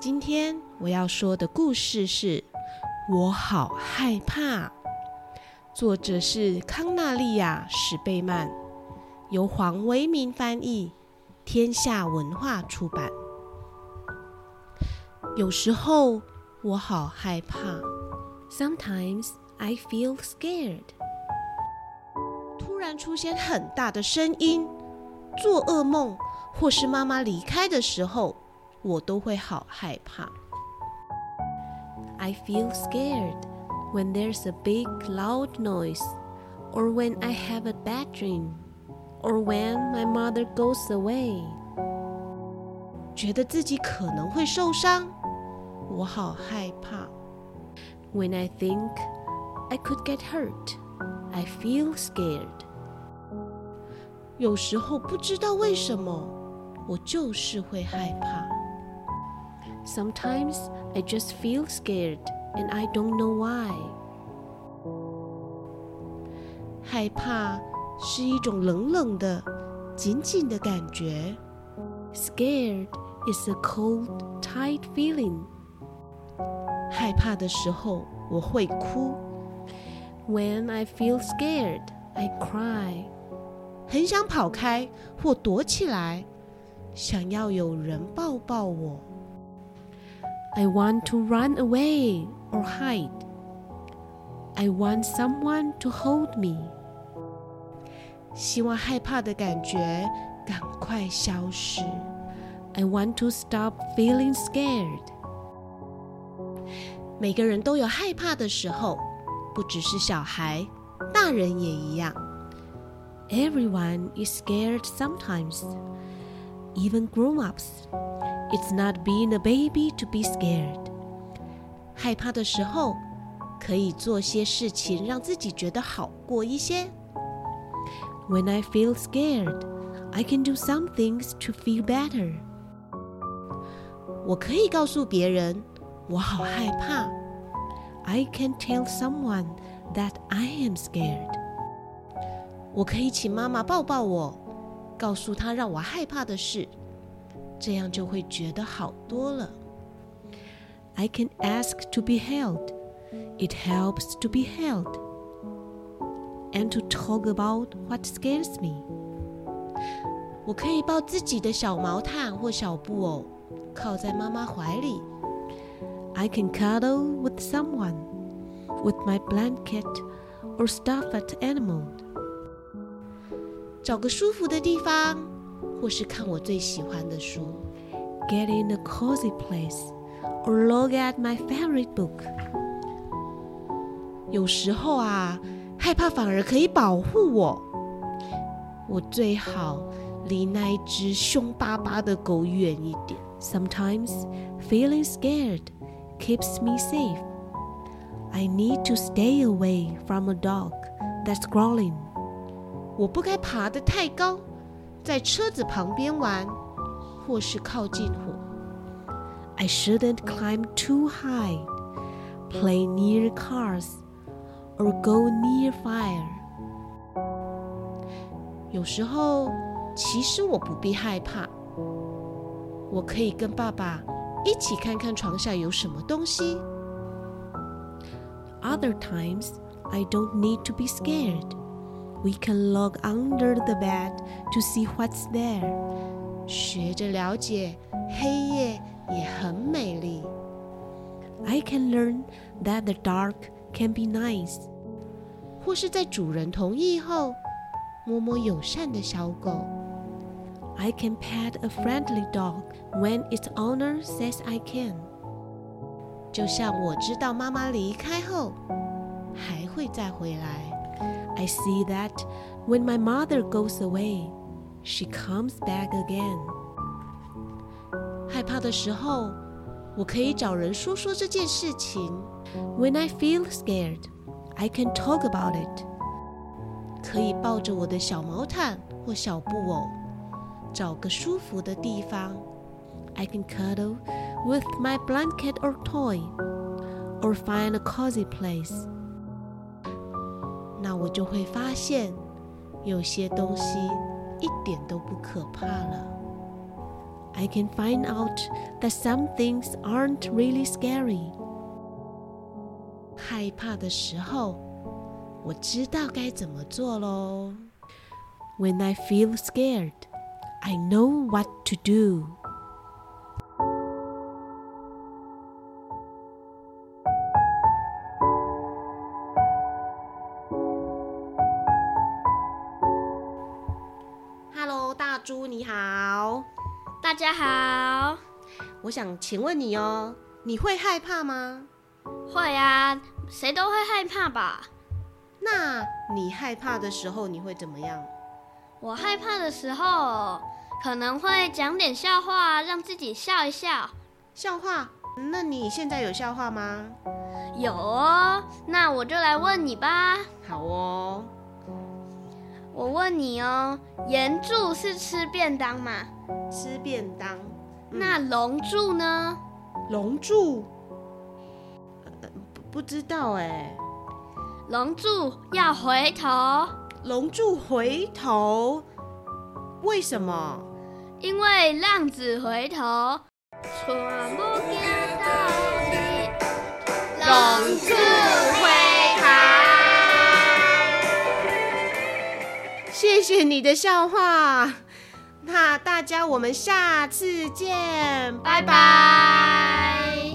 今天我要说的故事是《我好害怕》，作者是康纳利亚·史贝曼，由黄维民翻译，天下文化出版。有时候我好害怕，Sometimes I feel scared。突然出现很大的声音，做噩梦，或是妈妈离开的时候。我都会好害怕。I feel scared when there's a big loud noise, or when I have a bad dream, or when my mother goes away. 觉得自己可能会受伤，我好害怕。When I think I could get hurt, I feel scared. 有时候不知道为什么，我就是会害怕。 Sometimes I just feel scared and I don't know why. 害怕是一种冷冷的、紧紧的感觉。Scared is a cold, tight feeling. 害怕的时候我会哭。When I feel scared, I cry. 很想跑开或躲起来，想要有人抱抱我。 I want to run away or hide. I want someone to hold me. 希望害怕的感觉赶快消失。I want to stop feeling scared. 每个人都有害怕的时候，不只是小孩，大人也一样。Everyone is scared sometimes, even grown-ups. It's not being a baby to be scared。害怕的时候，可以做些事情让自己觉得好过一些。When I feel scared, I can do some things to feel better。我可以告诉别人，我好害怕。I can tell someone that I am scared。我可以请妈妈抱抱我，告诉她让我害怕的事。 这样就会觉得好多了。I can ask to be held. It helps to be held. And to talk about what scares me. 我可以抱自己的小毛毯或小布偶，靠在妈妈怀里。I can cuddle with someone, with my blanket or stuffed animal. 找个舒服的地方。 或是看我最喜欢的书，get in a cozy place or look at my favorite book。有时候啊，害怕反而可以保护我。我最好离那一只凶巴巴的狗远一点。Sometimes feeling scared keeps me safe. I need to stay away from a dog that's growling. 我不该爬得太高。 在车子旁边玩，或是靠近火。I shouldn't climb too high, play near cars, or go near fire. 有时候，其实我不必害怕。我可以跟爸爸一起看看床下有什么东西。Other times, I don't need to be scared. We can look under the bed to see what's there. 学着了解，黑夜也很美丽。I can learn that the dark can be nice. 或是在主人同意后，摸摸友善的小狗。I can pet a friendly dog when its owner says I can. 就像我知道妈妈离开后，还 会再回来。I see that when my mother goes away, she comes back again. 害怕的时候，我可以找人说说这件事情。When I feel scared, I can talk about it. 可以抱着我的小毛毯或小布偶，找个舒服的地方。I can cuddle with my blanket or toy, or find a cozy place. 那我就会发现，有些东西一点都不可怕了。 I can find out that some things aren't really scary. 害怕的时候，我知道该怎么做喽。When I feel scared, I know what to do. 猪你好，大家好，我想请问你哦，你会害怕吗？会啊，谁都会害怕吧？那你害怕的时候你会怎么样？我害怕的时候，可能会讲点笑话，让自己笑一笑。笑话？那你现在有笑话吗？有哦，那我就来问你吧。好哦，我问你哦，岩柱是吃便当吗？吃便当。嗯那龙柱呢？龙柱？呃不不知道哎。龙柱要回头，龙柱回头？为什么？因为浪子回头，全部你的笑话。那大家我们下次见，拜拜。